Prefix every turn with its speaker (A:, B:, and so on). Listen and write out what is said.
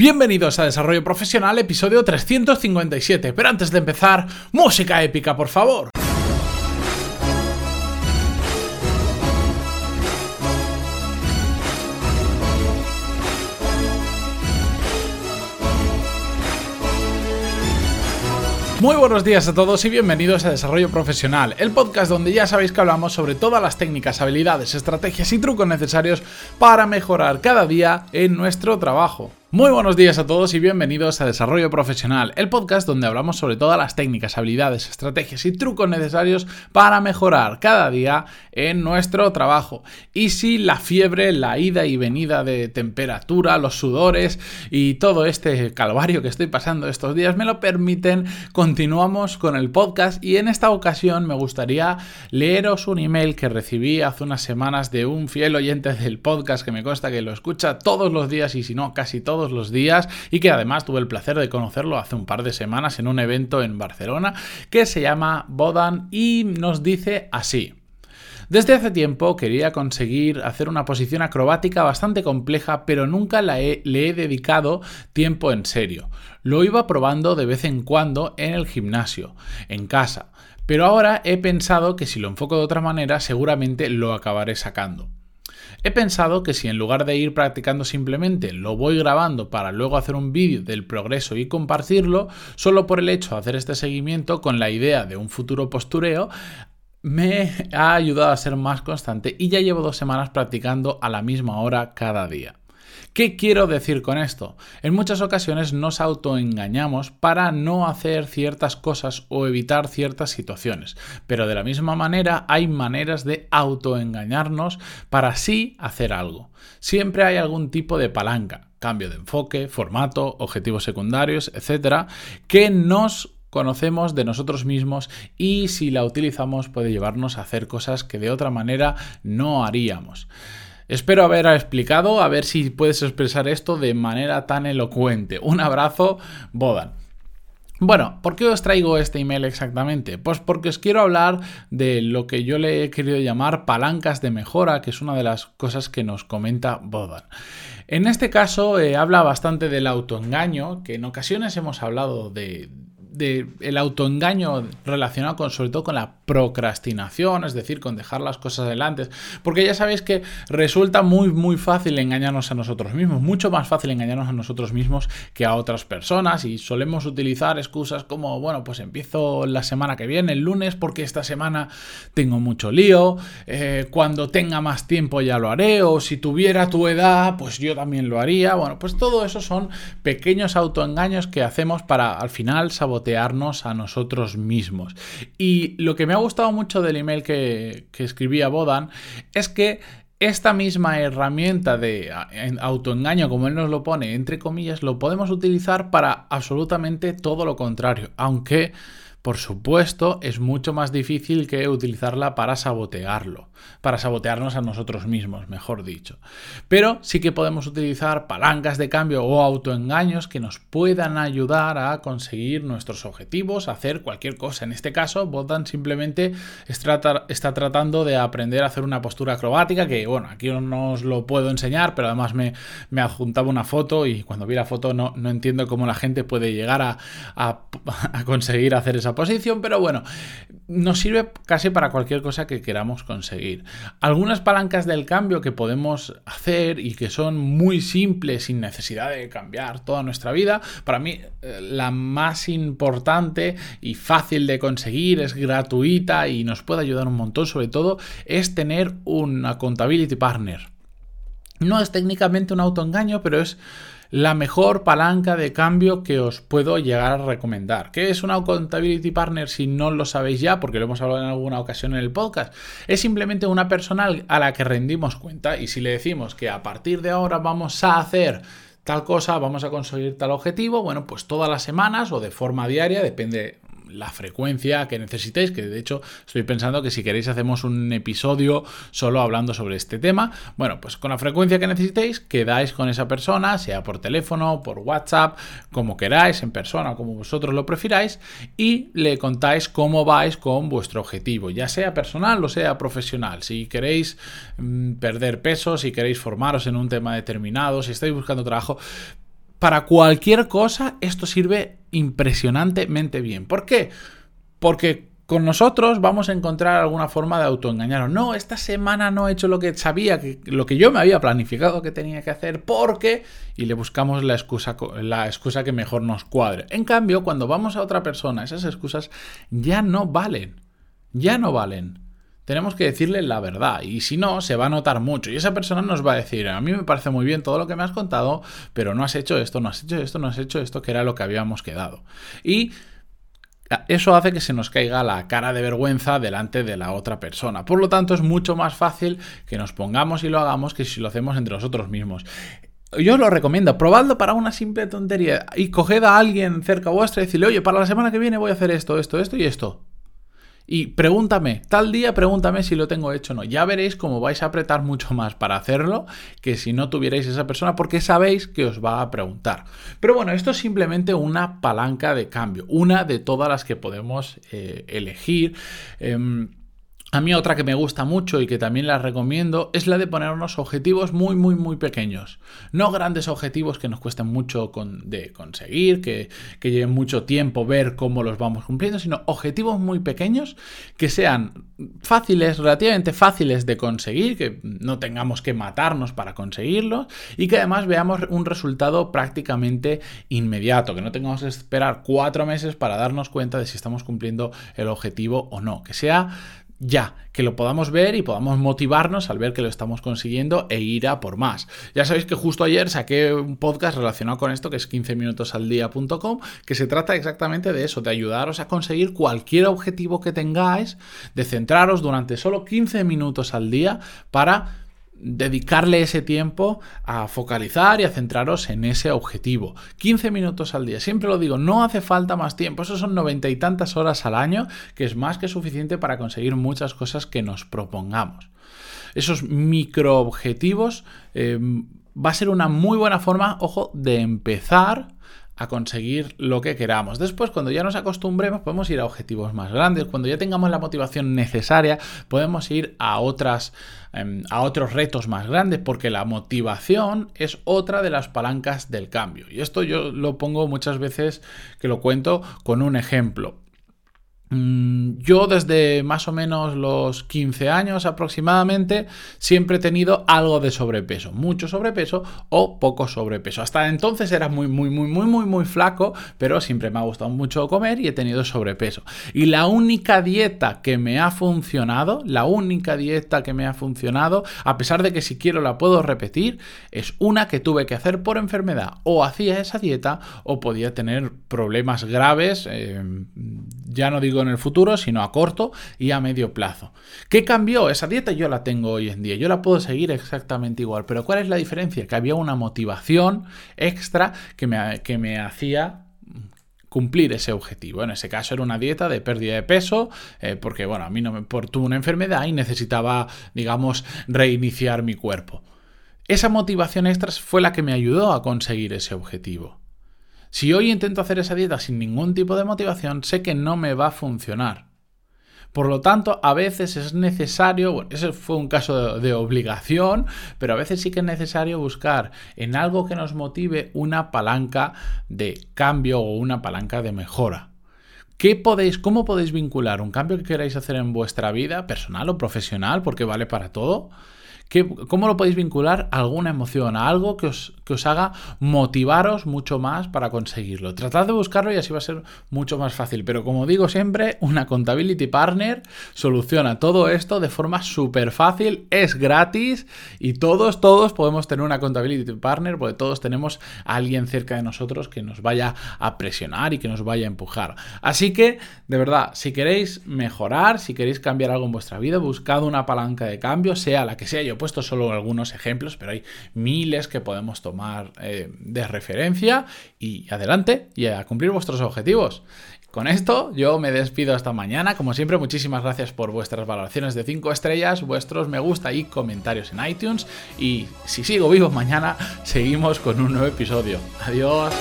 A: Bienvenidos a Desarrollo Profesional, episodio 357. Pero antes de empezar, música épica, por favor. Muy buenos días a todos y bienvenidos a Desarrollo Profesional, el podcast donde ya sabéis que hablamos sobre todas las técnicas, habilidades, estrategias y trucos necesarios para mejorar cada día en nuestro trabajo. Muy buenos días a todos y bienvenidos a Desarrollo Profesional, el podcast donde hablamos sobre todas las técnicas, habilidades, estrategias y trucos necesarios para mejorar cada día en nuestro trabajo. Y si la fiebre, la ida y venida de temperatura, los sudores y todo este calvario que estoy pasando estos días me lo permiten, continuamos con el podcast y en esta ocasión me gustaría leeros un email que recibí hace unas semanas de un fiel oyente del podcast que me consta que lo escucha todos los días y si no casi todos los días y que además tuve el placer de conocerlo hace un par de semanas en un evento en Barcelona que se llama Bodan y nos dice así. Desde hace tiempo quería conseguir hacer una posición acrobática bastante compleja, pero nunca la le he dedicado tiempo en serio. Lo iba probando de vez en cuando en el gimnasio, en casa, pero ahora he pensado que si lo enfoco de otra manera seguramente lo acabaré sacando. He pensado que si en lugar de ir practicando simplemente lo voy grabando para luego hacer un vídeo del progreso y compartirlo, solo por el hecho de hacer este seguimiento con la idea de un futuro postureo, me ha ayudado a ser más constante y ya llevo dos semanas practicando a la misma hora cada día. ¿Qué quiero decir con esto? En muchas ocasiones nos autoengañamos para no hacer ciertas cosas o evitar ciertas situaciones, pero de la misma manera hay maneras de autoengañarnos para sí hacer algo. Siempre hay algún tipo de palanca, cambio de enfoque, formato, objetivos secundarios, etcétera, que nos conocemos de nosotros mismos y si la utilizamos puede llevarnos a hacer cosas que de otra manera no haríamos. Espero haber explicado, a ver si puedes expresar esto de manera tan elocuente. Un abrazo, Bodan. Bueno, ¿por qué os traigo este email exactamente? Pues porque os quiero hablar de lo que yo le he querido llamar palancas de mejora, que es una de las cosas que nos comenta Bodan. En este caso eh, habla bastante del autoengaño, que en ocasiones hemos hablado de, el autoengaño relacionado con, sobre todo con la procrastinación, es decir, con dejar las cosas adelante, porque ya sabéis que resulta muy muy fácil engañarnos a nosotros mismos, mucho más fácil engañarnos a nosotros mismos que a otras personas y solemos utilizar excusas como, bueno, pues empiezo la semana que viene, el lunes, porque esta semana tengo mucho lío, eh, cuando tenga más tiempo ya lo haré, o si tuviera tu edad, pues yo también lo haría, bueno, pues todo eso son pequeños autoengaños que hacemos para al final sabotear a nosotros mismos. Y lo que me ha gustado mucho del email que, que escribí a Bodan es que esta misma herramienta de autoengaño, como él nos lo pone, entre comillas, lo podemos utilizar para absolutamente todo lo contrario, aunque por supuesto, es mucho más difícil que utilizarla para sabotearlo, para sabotearnos a nosotros mismos, mejor dicho. Pero sí que podemos utilizar palancas de cambio o autoengaños que nos puedan ayudar a conseguir nuestros objetivos, hacer cualquier cosa. En este caso, Botan simplemente está, tratando de aprender a hacer una postura acrobática, que bueno, aquí no os lo puedo enseñar, pero además me, me adjuntaba una foto y cuando vi la foto no, no entiendo cómo la gente puede llegar a, a, a conseguir hacer esa posición, pero bueno, nos sirve casi para cualquier cosa que queramos conseguir. Algunas palancas del cambio que podemos hacer y que son muy simples sin necesidad de cambiar toda nuestra vida, para mí eh, la más importante y fácil de conseguir, es gratuita y nos puede ayudar un montón, sobre todo, es tener un accountability partner. No es técnicamente un autoengaño, pero es la mejor palanca de cambio que os puedo llegar a recomendar. ¿Qué es una Accountability Partner si no lo sabéis ya? Porque lo hemos hablado en alguna ocasión en el podcast. Es simplemente una persona a la que rendimos cuenta y si le decimos que a partir de ahora vamos a hacer tal cosa, vamos a conseguir tal objetivo, bueno, pues todas las semanas o de forma diaria, depende la frecuencia que necesitéis, que de hecho estoy pensando que si queréis hacemos un episodio solo hablando sobre este tema. Bueno, pues con la frecuencia que necesitéis, quedáis con esa persona, sea por teléfono, por WhatsApp, como queráis, en persona, como vosotros lo prefiráis, y le contáis cómo vais con vuestro objetivo, ya sea personal o sea profesional. Si queréis mm, perder peso, si queréis formaros en un tema determinado, si estáis buscando trabajo, para cualquier cosa esto sirve impresionantemente bien. ¿Por qué? Porque con nosotros vamos a encontrar alguna forma de autoengañarnos. No, esta semana no he hecho lo que sabía, lo que yo me había planificado que tenía que hacer, porque... Y le buscamos la excusa, la excusa que mejor nos cuadre. En cambio, cuando vamos a otra persona, esas excusas ya no valen. Ya no valen tenemos que decirle la verdad y si no, se va a notar mucho y esa persona nos va a decir, a mí me parece muy bien todo lo que me has contado, pero no has hecho esto, no has hecho esto, no has hecho esto, que era lo que habíamos quedado. Y eso hace que se nos caiga la cara de vergüenza delante de la otra persona. Por lo tanto, es mucho más fácil que nos pongamos y lo hagamos que si lo hacemos entre nosotros mismos. Yo os lo recomiendo, probadlo para una simple tontería y coged a alguien cerca vuestra y decirle, oye, para la semana que viene voy a hacer esto, esto, esto y esto. Y pregúntame, tal día pregúntame si lo tengo hecho o no. Ya veréis cómo vais a apretar mucho más para hacerlo que si no tuvierais esa persona porque sabéis que os va a preguntar. Pero bueno, esto es simplemente una palanca de cambio, una de todas las que podemos eh, elegir. Em, a mí otra que me gusta mucho y que también la recomiendo es la de ponernos objetivos muy, muy, muy pequeños. No grandes objetivos que nos cuesten mucho de conseguir, que, que lleven mucho tiempo ver cómo los vamos cumpliendo, sino objetivos muy pequeños que sean fáciles, relativamente fáciles de conseguir, que no tengamos que matarnos para conseguirlos y que además veamos un resultado prácticamente inmediato, que no tengamos que esperar cuatro meses para darnos cuenta de si estamos cumpliendo el objetivo o no, que sea ya, que lo podamos ver y podamos motivarnos al ver que lo estamos consiguiendo e ir a por más. Ya sabéis que justo ayer saqué un podcast relacionado con esto que es 15minutosaldia.com que se trata exactamente de eso, de ayudaros a conseguir cualquier objetivo que tengáis, de centraros durante solo 15 minutos al día para dedicarle ese tiempo a focalizar y a centraros en ese objetivo. 15 minutos al día, siempre lo digo, no hace falta más tiempo, eso son noventa y tantas horas al año, que es más que suficiente para conseguir muchas cosas que nos propongamos. Esos microobjetivos eh, va a ser una muy buena forma, ojo, de empezar a conseguir lo que queramos. Después, cuando ya nos acostumbremos, podemos ir a objetivos más grandes. Cuando ya tengamos la motivación necesaria, podemos ir a otras em, a otros retos más grandes, porque la motivación es otra de las palancas del cambio. Y esto yo lo pongo muchas veces que lo cuento con un ejemplo. Mm, yo desde más o menos los 15 años aproximadamente siempre he tenido algo de sobrepeso, mucho sobrepeso o poco sobrepeso. Hasta entonces era muy, muy, muy, muy, muy, muy flaco, pero siempre me ha gustado mucho comer y he tenido sobrepeso. Y la única dieta que me ha funcionado, la única dieta que me ha funcionado, a pesar de que si quiero la puedo repetir, es una que tuve que hacer por enfermedad. O hacía esa dieta o podía tener problemas graves, eh, ya no digo en el futuro, sino a corto y a medio plazo. ¿Qué cambió? Esa dieta yo la tengo hoy en día, yo la puedo seguir exactamente igual, pero ¿cuál es la diferencia? Que había una motivación extra que me, que me hacía cumplir ese objetivo. En ese caso era una dieta de pérdida de peso, eh, porque bueno, a mí no me tuve una enfermedad y necesitaba, digamos, reiniciar mi cuerpo. Esa motivación extra fue la que me ayudó a conseguir ese objetivo. Si hoy intento hacer esa dieta sin ningún tipo de motivación, sé que no me va a funcionar. Por lo tanto, a veces es necesario, bueno, ese fue un caso de, obligación, pero a veces sí que es necesario buscar en algo que nos motive una palanca de cambio o una palanca de mejora. ¿Qué podéis, ¿Cómo podéis vincular un cambio que queráis hacer en vuestra vida, personal o profesional, porque vale para todo? ¿Cómo lo podéis vincular a alguna emoción, a algo que os, que os haga motivaros mucho más para conseguirlo? Tratad de buscarlo y así va a ser mucho más fácil. Pero como digo siempre, una Contability Partner soluciona todo esto de forma súper fácil, es gratis y todos, todos podemos tener una Contability Partner porque todos tenemos a alguien cerca de nosotros que nos vaya a presionar y que nos vaya a empujar. Así que, de verdad, si queréis mejorar, si queréis cambiar algo en vuestra vida, buscad una palanca de cambio, sea la que sea. Yo puesto solo algunos ejemplos, pero hay miles que podemos tomar eh, de referencia y adelante y a cumplir vuestros objetivos. Con esto yo me despido hasta mañana. Como siempre, muchísimas gracias por vuestras valoraciones de 5 estrellas, vuestros me gusta y comentarios en iTunes. Y si sigo vivo mañana, seguimos con un nuevo episodio. Adiós.